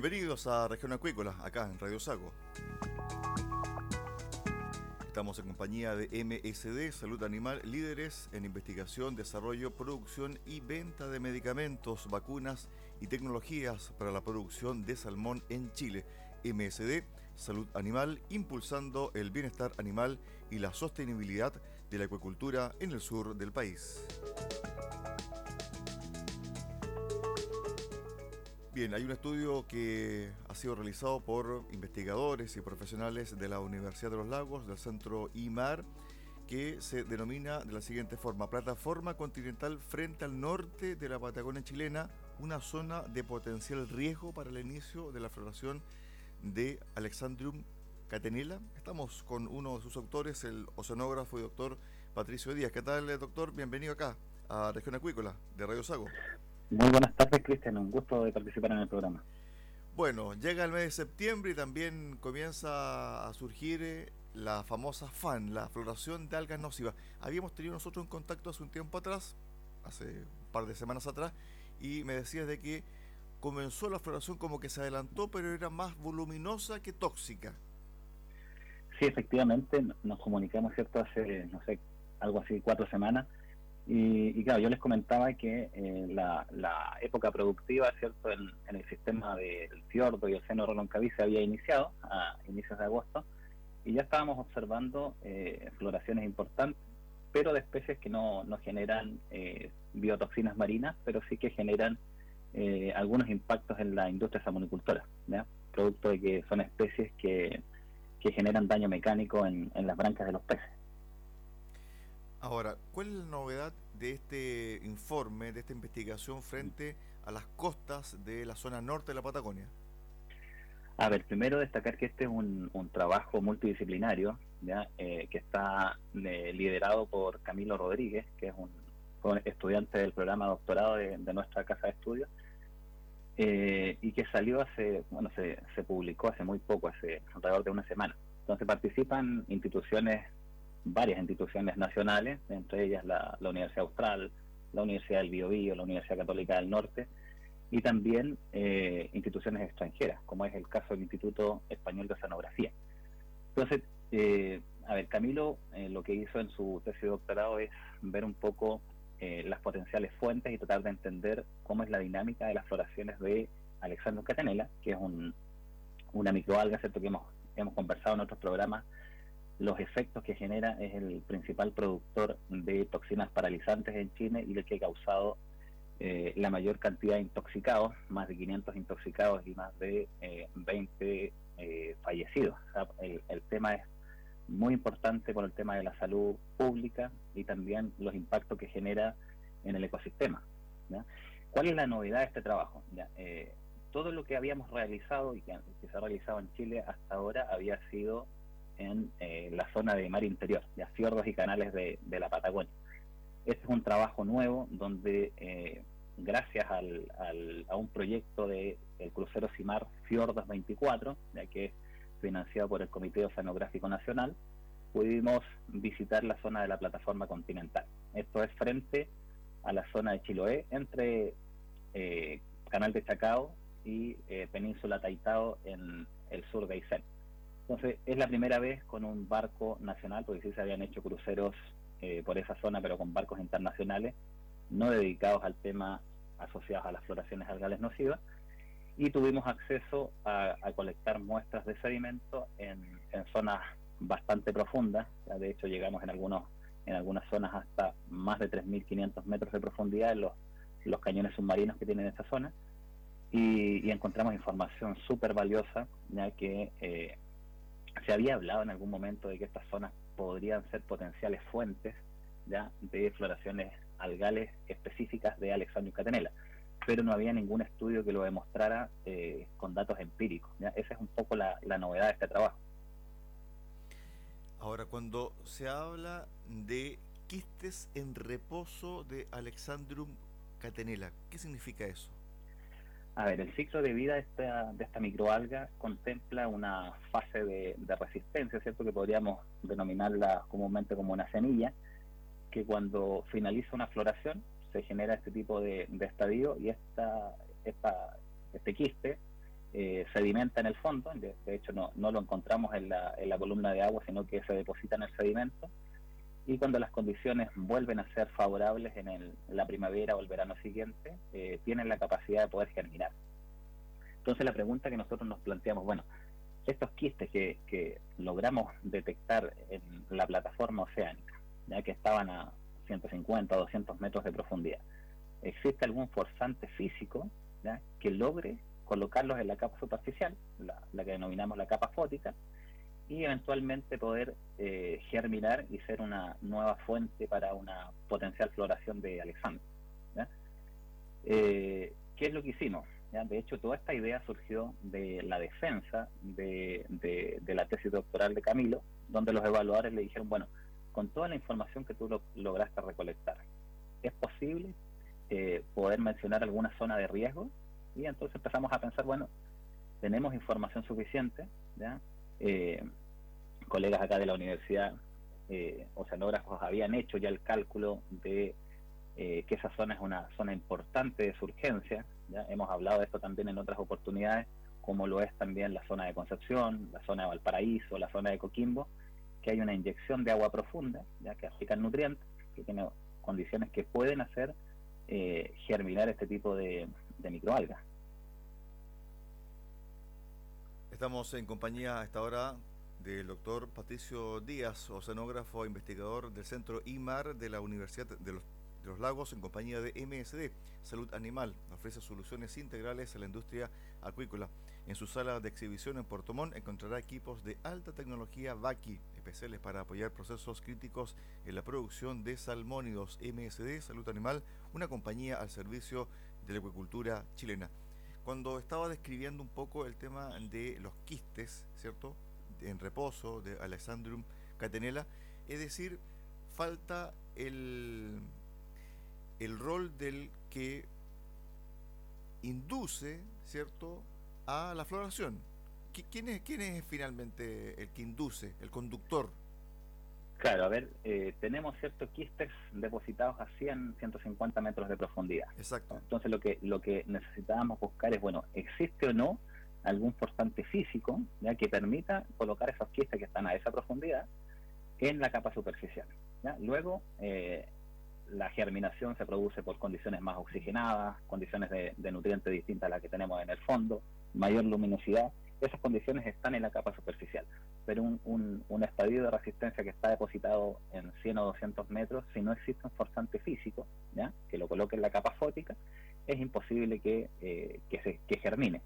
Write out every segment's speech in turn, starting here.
Bienvenidos a Región Acuícola, acá en Radio Sago. Estamos en compañía de MSD, Salud Animal, líderes en investigación, desarrollo, producción y venta de medicamentos, vacunas y tecnologías para la producción de salmón en Chile. MSD, Salud Animal, impulsando el bienestar animal y la sostenibilidad de la acuicultura en el sur del país. Bien, hay un estudio que ha sido realizado por investigadores y profesionales de la Universidad de los Lagos, del Centro IMAR, que se denomina de la siguiente forma, Plataforma Continental frente al norte de la Patagonia chilena, una zona de potencial riesgo para el inicio de la floración de Alexandrium catenila. Estamos con uno de sus autores, el oceanógrafo y doctor Patricio Díaz. ¿Qué tal, doctor? Bienvenido acá a Región Acuícola de Radio Sago. Muy buenas tardes, Cristian. Un gusto de participar en el programa. Bueno, llega el mes de septiembre y también comienza a surgir eh, la famosa FAN, la floración de algas nocivas. Habíamos tenido nosotros un contacto hace un tiempo atrás, hace un par de semanas atrás, y me decías de que comenzó la floración como que se adelantó, pero era más voluminosa que tóxica. Sí, efectivamente, nos comunicamos, ¿cierto? Hace, no sé, algo así, cuatro semanas y, claro, yo les comentaba que eh, la, época productiva, ¿cierto?, en, el sistema del fiordo y el seno Roloncaví se había iniciado a inicios de agosto y ya estábamos observando eh, floraciones importantes, pero de especies que no, generan eh, biotoxinas marinas, pero sí que generan algunos impactos en la industria salmonicultora, producto de que son especies que, que generan daño mecánico en, en las brancas de los peces. Ahora, ¿cuál es la novedad de este informe, de esta investigación frente a las costas de la zona norte de la Patagonia? A ver, primero destacar que este es un, trabajo multidisciplinario ¿ya? Eh, que está eh, liderado por Camilo Rodríguez, que es un, estudiante del programa doctorado de, nuestra casa de estudios, eh, y que salió hace, bueno, se, se publicó hace muy poco, hace alrededor de una semana. Entonces participan instituciones varias instituciones nacionales, entre ellas la, Universidad Austral, la Universidad del Biobío, la Universidad Católica del Norte y también eh, instituciones extranjeras, como es el caso del Instituto Español de Oceanografía. Entonces, eh, a ver, Camilo eh, lo que hizo en su tesis de doctorado es ver un poco las potenciales fuentes y tratar de entender cómo es la dinámica de las floraciones de Alexandro Catenela, que es un, una microalga, ¿cierto? Que hemos conversado en otros programas los efectos que genera es el principal productor de toxinas paralizantes en Chile y el que ha causado eh, la mayor cantidad de intoxicados, más de 500 intoxicados y más de 20 eh, eh, fallecidos. el, tema es muy importante por el tema de la salud pública y también los impactos que genera en el ecosistema. ¿Cuál es la novedad de este trabajo? todo lo que habíamos realizado y que, se ha realizado en Chile hasta ahora había sido en la zona de mar interior, de fiordos y canales de la Patagonia. Este es un trabajo nuevo donde, eh, gracias a un proyecto del el crucero CIMAR Fiordos 24, ya que es financiado por el Comité Oceanográfico Nacional, pudimos visitar la zona de la plataforma continental. Esto es frente a la zona de Chiloé, entre eh, Canal de Chacao y eh, Península Taitao en el sur de Aysén. Entonces, es la primera vez con un barco nacional, porque sí se habían hecho cruceros eh, por esa zona, pero con barcos internacionales, no dedicados al tema asociados a las floraciones algales nocivas, y tuvimos acceso a, colectar muestras de sedimento en, zonas bastante profundas, de hecho llegamos en algunos en algunas zonas hasta más de 3.500 metros de profundidad en los, los cañones submarinos que tienen esa zona, y, encontramos información súper valiosa, ya que eh, se había hablado en algún momento de que estas zonas podrían ser potenciales fuentes ya de floraciones algales específicas de Alexandria catenela, pero no había ningún estudio que lo demostrara eh, con datos empíricos. Esa es un poco la, novedad de este trabajo. Ahora, cuando se habla de quistes en reposo de Alexandrum catenela, ¿qué significa eso? A ver, el ciclo de vida de esta, de esta microalga contempla una fase de, resistencia, ¿cierto? Que podríamos denominarla comúnmente como una semilla, que cuando finaliza una floración se genera este tipo de, estadio y esta, esta, este quiste eh, sedimenta en el fondo, de, hecho no, no, lo encontramos en la, en la columna de agua, sino que se deposita en el sedimento y cuando las condiciones vuelven a ser favorables en, la primavera o el verano siguiente, eh, tienen la capacidad de poder germinar. Entonces la pregunta que nosotros nos planteamos, bueno, estos quistes que, logramos detectar en la plataforma oceánica, ya que estaban a 150 o 200 metros de profundidad, ¿existe algún forzante físico que logre colocarlos en la capa superficial, la, la que denominamos la capa fótica, y eventualmente poder eh, germinar y ser una nueva fuente para una potencial floración de Alexander. Eh, ¿Qué es lo que hicimos? De hecho, toda esta idea surgió de la defensa de, la tesis doctoral de Camilo, donde los evaluadores le dijeron, bueno, con toda la información que tú lograste recolectar, ¿es posible eh, poder mencionar alguna zona de riesgo? Y entonces empezamos a pensar, bueno, tenemos información suficiente, ¿ya? Eh, colegas acá de la universidad, eh, oceanógrafos, habían hecho ya el cálculo de eh, que esa zona es una zona importante de surgencia. ¿ya? Hemos hablado de esto también en otras oportunidades, como lo es también la zona de Concepción, la zona de Valparaíso, la zona de Coquimbo, que hay una inyección de agua profunda, ya que aplican nutrientes, que tiene condiciones que pueden hacer eh, germinar este tipo de, de microalgas. Estamos en compañía a esta hora del doctor Patricio Díaz, oceanógrafo e investigador del Centro IMAR de la Universidad de los, Lagos en compañía de MSD, Salud Animal. Ofrece soluciones integrales a la industria acuícola. En su sala de exhibición en Puerto Montt encontrará equipos de alta tecnología VACI, especiales para apoyar procesos críticos en la producción de salmónidos. MSD, Salud Animal, una compañía al servicio de la acuicultura chilena cuando estaba describiendo un poco el tema de los quistes, ¿cierto? En reposo de Alessandrum Catenella, es decir, falta el, el rol del que induce, ¿cierto?, a la floración. ¿Quién es, ¿Quién es finalmente el que induce, el conductor? Claro, a ver, eh, tenemos ciertos quistes depositados a 100, 150 metros de profundidad. Exacto. Entonces lo que lo que necesitábamos buscar es, bueno, ¿existe o no algún forzante físico ya que permita colocar esos quistes que están a esa profundidad en la capa superficial? ¿ya? Luego, eh, la germinación se produce por condiciones más oxigenadas, condiciones de, de nutrientes distintas a las que tenemos en el fondo, mayor luminosidad. Esas condiciones están en la capa superficial pero un, un, estadio de resistencia que está depositado en 100 o 200 metros, si no existe un forzante físico que lo coloque en la capa fótica, es imposible que, eh, que, se, que germine.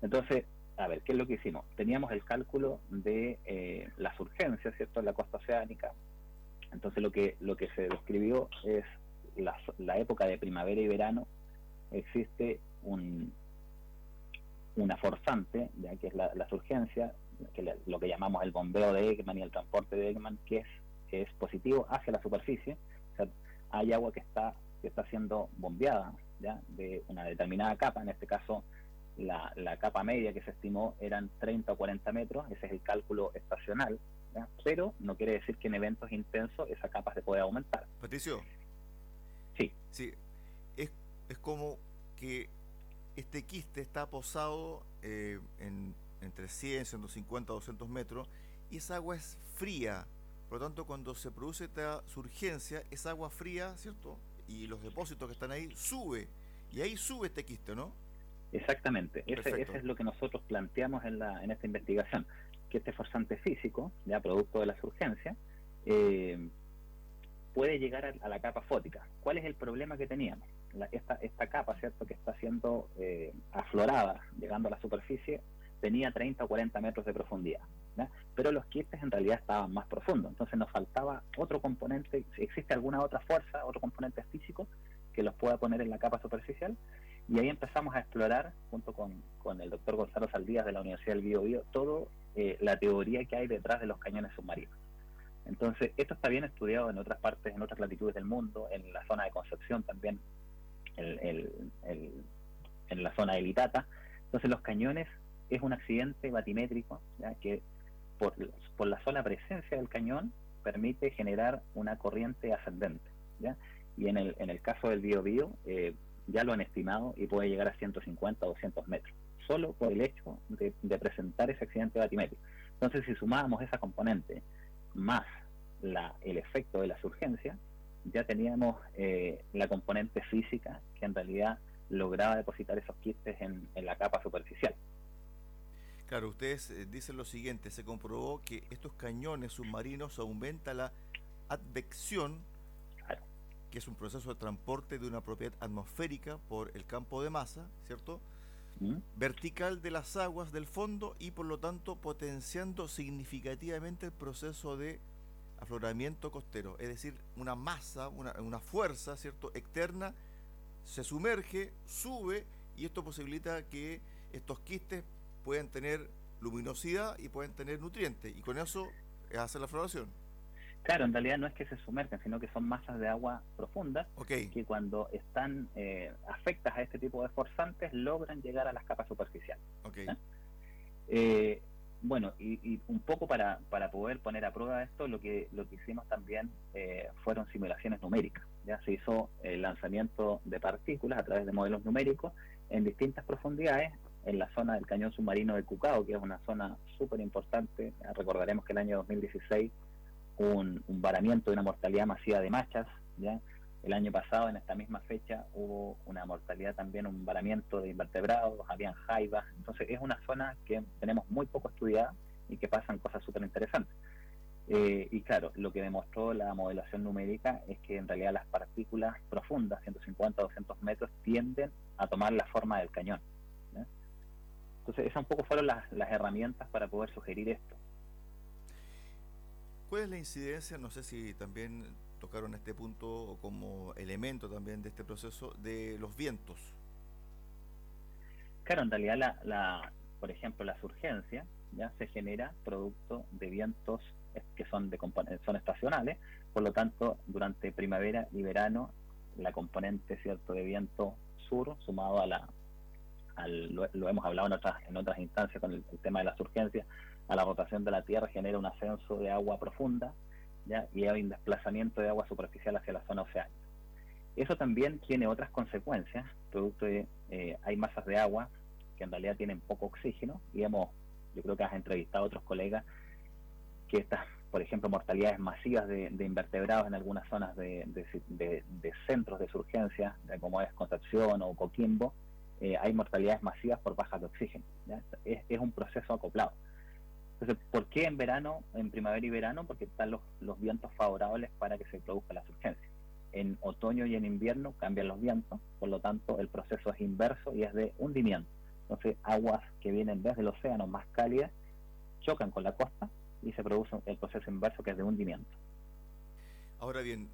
Entonces, a ver, ¿qué es lo que hicimos? Teníamos el cálculo de eh, las urgencias, ¿cierto?, en la costa oceánica. Entonces, lo que, lo que se describió es la, la época de primavera y verano, existe un, una forzante, ya que es la, la surgencia, que lo que llamamos el bombeo de Eggman y el transporte de Eggman, que es, es positivo hacia la superficie. O sea, hay agua que está, que está siendo bombeada ¿ya? de una determinada capa, en este caso la, la, capa media que se estimó eran 30 o 40 metros, ese es el cálculo estacional, ¿ya? pero no quiere decir que en eventos intensos esa capa se puede aumentar. Patricio. Sí. Sí, es, es como que este quiste está posado eh, en entre 100, 150, 200 metros, y esa agua es fría. Por lo tanto, cuando se produce esta surgencia, esa agua fría, ¿cierto? Y los depósitos que están ahí, sube. Y ahí sube este quiste, ¿no? Exactamente. Ese, ese, es lo que nosotros planteamos en, la, en esta investigación. Que este forzante físico, ya producto de la surgencia, eh, puede llegar a, a, la capa fótica. ¿Cuál es el problema que teníamos? La, esta, esta capa, ¿cierto?, que está siendo eh, aflorada, llegando a la superficie, tenía 30 o 40 metros de profundidad. ¿ya? Pero los quistes en realidad estaban más profundos, entonces nos faltaba otro componente, si existe alguna otra fuerza, otro componente físico que los pueda poner en la capa superficial, y ahí empezamos a explorar, junto con, con el doctor Gonzalo Saldías de la Universidad del Bio Bio, todo eh, la teoría que hay detrás de los cañones submarinos. Entonces, esto está bien estudiado en otras partes, en otras latitudes del mundo, en la zona de Concepción también, el, el, el, en la zona de Litata. Entonces, los cañones es un accidente batimétrico ¿ya? que por, por, la sola presencia del cañón permite generar una corriente ascendente. ¿ya? Y en el, en el caso del biobío eh, ya lo han estimado y puede llegar a 150 o 200 metros, solo por el hecho de, de presentar ese accidente batimétrico. Entonces, si sumamos esa componente más la, el efecto de la surgencia, ya teníamos eh, la componente física que en realidad lograba depositar esos quistes en, en la capa superficial. Claro, ustedes eh, dicen lo siguiente, se comprobó que estos cañones submarinos aumenta la advección, que es un proceso de transporte de una propiedad atmosférica por el campo de masa, ¿cierto? ¿Mm? Vertical de las aguas del fondo y por lo tanto potenciando significativamente el proceso de afloramiento costero, es decir, una masa, una, una fuerza, ¿cierto?, externa se sumerge, sube y esto posibilita que estos quistes pueden tener luminosidad y pueden tener nutrientes, y con eso hace la floración. Claro, en realidad no es que se sumergen, sino que son masas de agua profundas okay. que cuando están eh, afectas a este tipo de forzantes logran llegar a las capas superficiales. Okay. ¿eh? Eh, bueno, y, y, un poco para, para poder poner a prueba esto, lo que lo que hicimos también eh, fueron simulaciones numéricas. Ya se hizo el lanzamiento de partículas a través de modelos numéricos en distintas profundidades en la zona del cañón submarino de Cucao, que es una zona súper importante. Recordaremos que el año 2016 hubo un, un, varamiento de una mortalidad masiva de machas. ¿ya? El año pasado, en esta misma fecha, hubo una mortalidad también, un varamiento de invertebrados, habían jaivas. Entonces es una zona que tenemos muy poco estudiada y que pasan cosas súper interesantes. Eh, y claro, lo que demostró la modelación numérica es que en realidad las partículas profundas, 150 o 200 metros, tienden a tomar la forma del cañón. Entonces, esas un poco fueron las, las, herramientas para poder sugerir esto. ¿Cuál es la incidencia? No sé si también tocaron este punto como elemento también de este proceso de los vientos. Claro, en realidad, la, la, por ejemplo, la surgencia ya se genera producto de vientos que son, de, son estacionales, por lo tanto, durante primavera y verano, la componente cierto de viento sur sumado a la al, lo, hemos hablado en otras, en otras instancias con el, el, tema de las urgencias, a la rotación de la Tierra genera un ascenso de agua profunda y hay un desplazamiento de agua superficial hacia la zona oceánica. Eso también tiene otras consecuencias, producto de eh, hay masas de agua que en realidad tienen poco oxígeno y hemos, yo creo que has entrevistado a otros colegas que estas, por ejemplo, mortalidades masivas de, invertebrados en algunas zonas de, centros de surgencia, como es Concepción o Coquimbo, eh, hay mortalidades masivas por baja de oxígeno. Es, un proceso acoplado. Entonces, ¿por qué en verano, en primavera y verano? Porque están los, los vientos favorables para que se produzca la surgencia. En otoño y en invierno cambian los vientos, por lo tanto el proceso es inverso y es de hundimiento. Entonces, aguas que vienen desde el océano más cálidas chocan con la costa y se produce el proceso inverso que es de hundimiento. Ahora bien,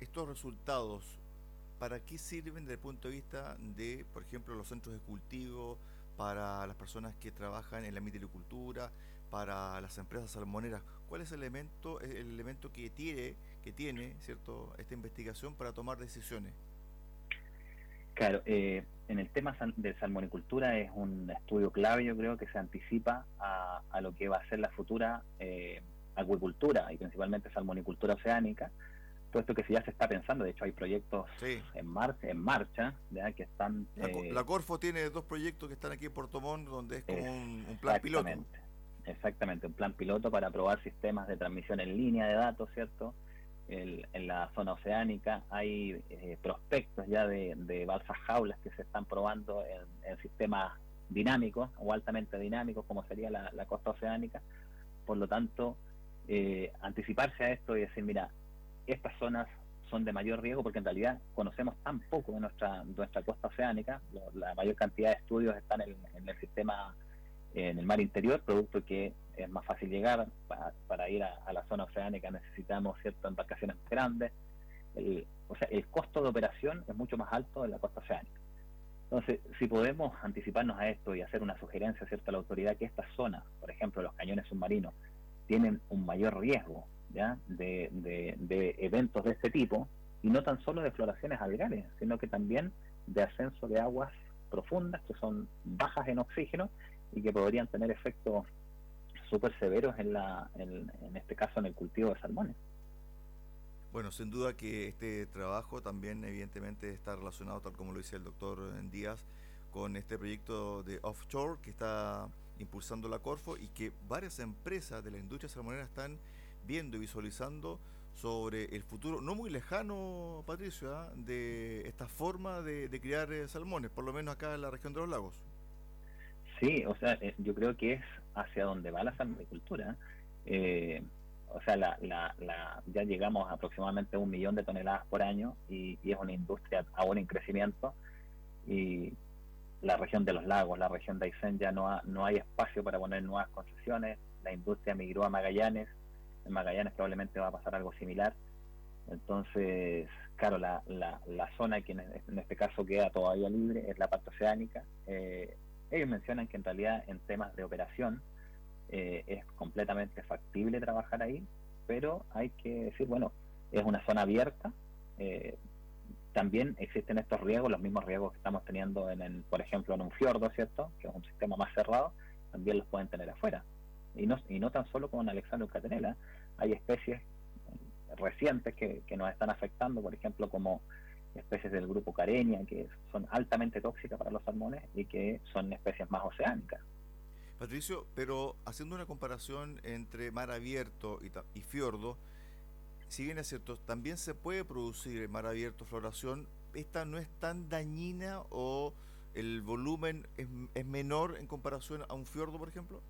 estos resultados, ¿para qué sirven desde el punto de vista de, por ejemplo, los centros de cultivo, para las personas que trabajan en la mitilicultura, para las empresas salmoneras? ¿Cuál es el elemento, el elemento que tiene, que tiene, cierto, esta investigación para tomar decisiones? Claro, eh, en el tema de salmonicultura es un estudio clave, yo creo, que se anticipa a, lo que va a ser la futura eh, acuicultura y principalmente salmonicultura oceánica. Todo esto que ya se está pensando, de hecho hay proyectos en, marcha, en marcha que están... La, eh, la, Corfo tiene dos proyectos que están aquí en Puerto Montt, donde es como un, un plan piloto. Exactamente, un plan piloto para probar sistemas de transmisión en línea de datos, ¿cierto? en la zona oceánica hay eh, prospectos ya de, balsas jaulas que se están probando en, sistemas dinámicos o altamente dinámicos como sería la, costa oceánica. Por lo tanto, eh, anticiparse a esto y decir, mira, estas zonas son de mayor riesgo porque en realidad conocemos tan poco de nuestra, nuestra costa oceánica, la mayor cantidad de estudios están en, en el sistema en el mar interior, producto que es más fácil llegar, para, ir a, la zona oceánica necesitamos ciertas embarcaciones grandes, el, o sea, el costo de operación es mucho más alto en la costa oceánica. Entonces, si podemos anticiparnos a esto y hacer una sugerencia cierta a la autoridad que estas zonas, por ejemplo, los cañones submarinos, tienen un mayor riesgo ¿ya? De, de eventos de este tipo, y no tan solo de floraciones algares, sino que también de ascenso de aguas profundas que son bajas en oxígeno y que podrían tener efectos súper severos en, la, en, este caso en el cultivo de salmones. Bueno, sin duda que este trabajo también evidentemente está relacionado, tal como lo dice el doctor Díaz, con este proyecto de offshore que está impulsando la Corfo y que varias empresas de la industria salmonera están viendo y visualizando sobre el futuro, no muy lejano, Patricio, ¿ah? de esta forma de, de criar eh, salmones, por lo menos acá en la región de los lagos. Sí, o sea, eh, yo creo que es hacia donde va la salmonicultura. Eh, o sea, la, la, ya llegamos a aproximadamente un millón de toneladas por año y, es una industria aún en crecimiento. Y la región de los lagos, la región de Aysén ya no, no hay espacio para poner nuevas concesiones. La industria migró a Magallanes. En Magallanes probablemente va a pasar algo similar. Entonces, claro, la, la, la zona que en, este caso queda todavía libre es la parte oceánica. Eh, ellos mencionan que en realidad en temas de operación eh, es completamente factible trabajar ahí, pero hay que decir, bueno, es una zona abierta, eh, también existen estos riesgos, los mismos riesgos que estamos teniendo, en, por ejemplo, en un fiordo, ¿cierto? Que es un sistema más cerrado, también los pueden tener afuera. Y no, y no tan solo con Alexandro Catenela, hay especies recientes que, que nos están afectando, por ejemplo, como especies del grupo Careña que son altamente tóxicas para los salmones y que son especies más oceánicas. Patricio, pero haciendo una comparación entre mar abierto y, fiordo, si bien es cierto, también se puede producir en mar abierto floración, ¿esta no es tan dañina o el volumen es, menor en comparación a un fiordo, por ejemplo?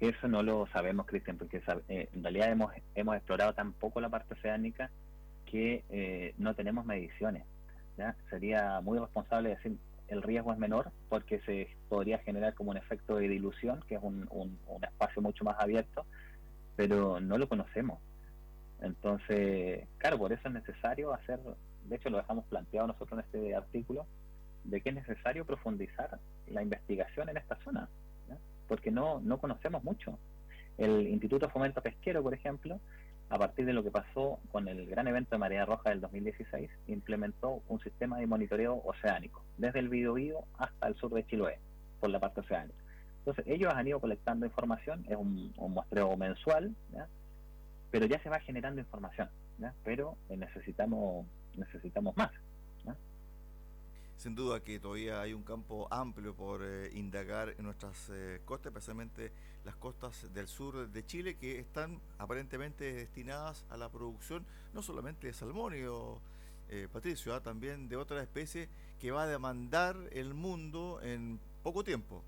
Eso no lo sabemos, Cristian, porque eh, en realidad hemos, hemos explorado tan poco la parte oceánica que eh, no tenemos mediciones. Sería muy responsable decir el riesgo es menor porque se podría generar como un efecto de dilución, que es un, un, espacio mucho más abierto, pero no lo conocemos. Entonces, claro, por eso es necesario hacer, de hecho lo dejamos planteado nosotros en este artículo, de que es necesario profundizar la investigación en esta zona, porque no, no conocemos mucho. El Instituto Fomento Pesquero, por ejemplo, a partir de lo que pasó con el gran evento de Marea Roja del 2016, implementó un sistema de monitoreo oceánico, desde el Biobío hasta el sur de Chiloé, por la parte oceánica. Entonces, ellos han ido colectando información, es un, muestreo mensual, pero ya se va generando información, pero necesitamos necesitamos más. Sin duda que todavía hay un campo amplio por eh, indagar en nuestras eh, costas, especialmente las costas del sur de Chile, que están aparentemente destinadas a la producción no solamente de salmonio, eh, Patricio, ¿ah? también de otras especies que va a demandar el mundo en poco tiempo.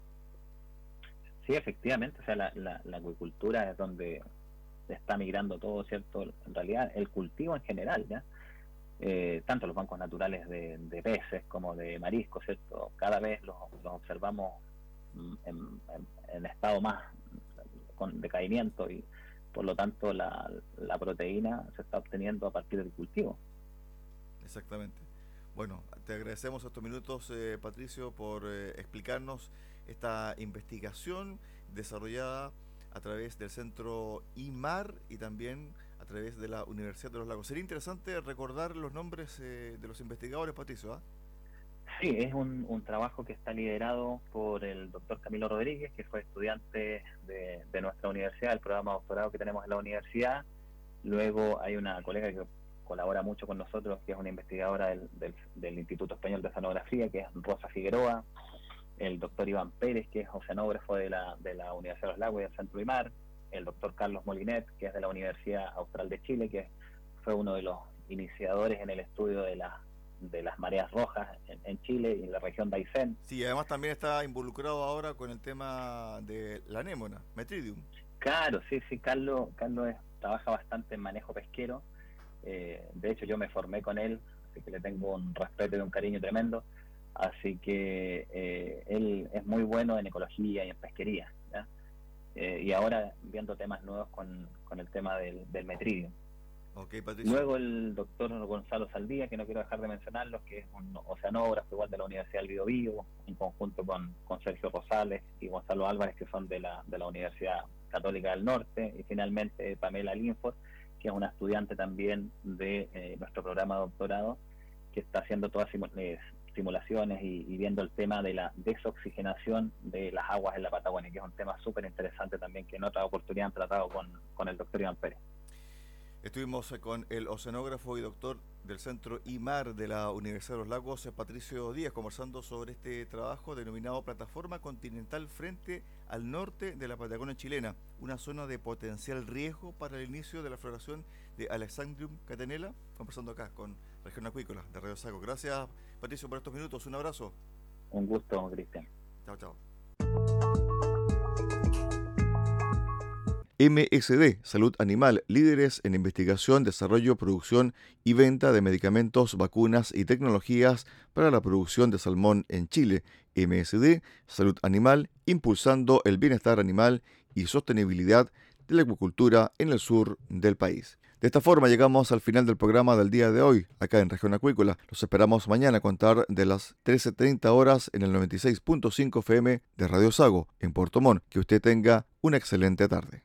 Sí, efectivamente, o sea, la, la, acuicultura es donde está migrando todo, ¿cierto? En realidad, el cultivo en general, ¿ya? Eh, tanto los bancos naturales de, peces como de mariscos, ¿cierto? Cada vez los, observamos en, estado más con decaimiento y por lo tanto la, la proteína se está obteniendo a partir del cultivo. Exactamente. Bueno, te agradecemos estos minutos, eh, Patricio, por eh, explicarnos esta investigación desarrollada a través del centro IMAR y también a través de la Universidad de los Lagos. Sería interesante recordar los nombres eh, de los investigadores, Patricio. ¿ah? Sí, es un, trabajo que está liderado por el doctor Camilo Rodríguez, que fue estudiante de, de nuestra universidad, el programa de doctorado que tenemos en la universidad. Luego hay una colega que colabora mucho con nosotros, que es una investigadora del, del, Instituto Español de Oceanografía, que es Rosa Figueroa, el doctor Iván Pérez, que es oceanógrafo de la, de la Universidad de los Lagos y del Centro Mar, el doctor Carlos Molinet, que es de la Universidad Austral de Chile, que fue uno de los iniciadores en el estudio de, la, de las mareas rojas en, Chile y en la región de Aysén. Sí, además también está involucrado ahora con el tema de la anémona, Metridium. Claro, sí, sí, Carlos, Carlos trabaja bastante en manejo pesquero eh, de hecho, yo me formé con él, así que le tengo un respeto y un cariño tremendo. Así que eh, él es muy bueno en ecología y en pesquería. Eh, y ahora viendo temas nuevos con, el tema del, del metridio. Luego el doctor Gonzalo Saldía, que no quiero dejar de mencionarlo, que es un oceanógrafo igual de la Universidad del Bio, Vivo, en conjunto con, con Sergio Rosales y Gonzalo Álvarez, que son de la, de la Universidad Católica del Norte, y finalmente Pamela Linford, que es una estudiante también de eh, nuestro programa de doctorado, que está haciendo todas eh, simulaciones y, viendo el tema de la desoxigenación de las aguas en la Patagonia, que es un tema súper interesante también que en otra oportunidad han tratado con, con el doctor Iván Pérez. Estuvimos eh, con el oceanógrafo y doctor del Centro IMAR de la Universidad de los Lagos, Patricio Díaz, conversando sobre este trabajo denominado Plataforma Continental frente al norte de la Patagonia chilena, una zona de potencial riesgo para el inicio de la floración de Alexandrium catenela, conversando acá con Región Acuícola de Radio Sago. Gracias, Patricio, por estos minutos. Un abrazo. Un gusto, Cristian. Chao, chao. MSD, Salud Animal, líderes en investigación, desarrollo, producción y venta de medicamentos, vacunas y tecnologías para la producción de salmón en Chile. MSD, Salud Animal, impulsando el bienestar animal y sostenibilidad de la acuicultura en el sur del país. De esta forma llegamos al final del programa del día de hoy, acá en Región Acuícola. Los esperamos mañana a contar de las 13.30 horas en el 96.5 FM de Radio Sago, en Puerto Montt. Que usted tenga una excelente tarde.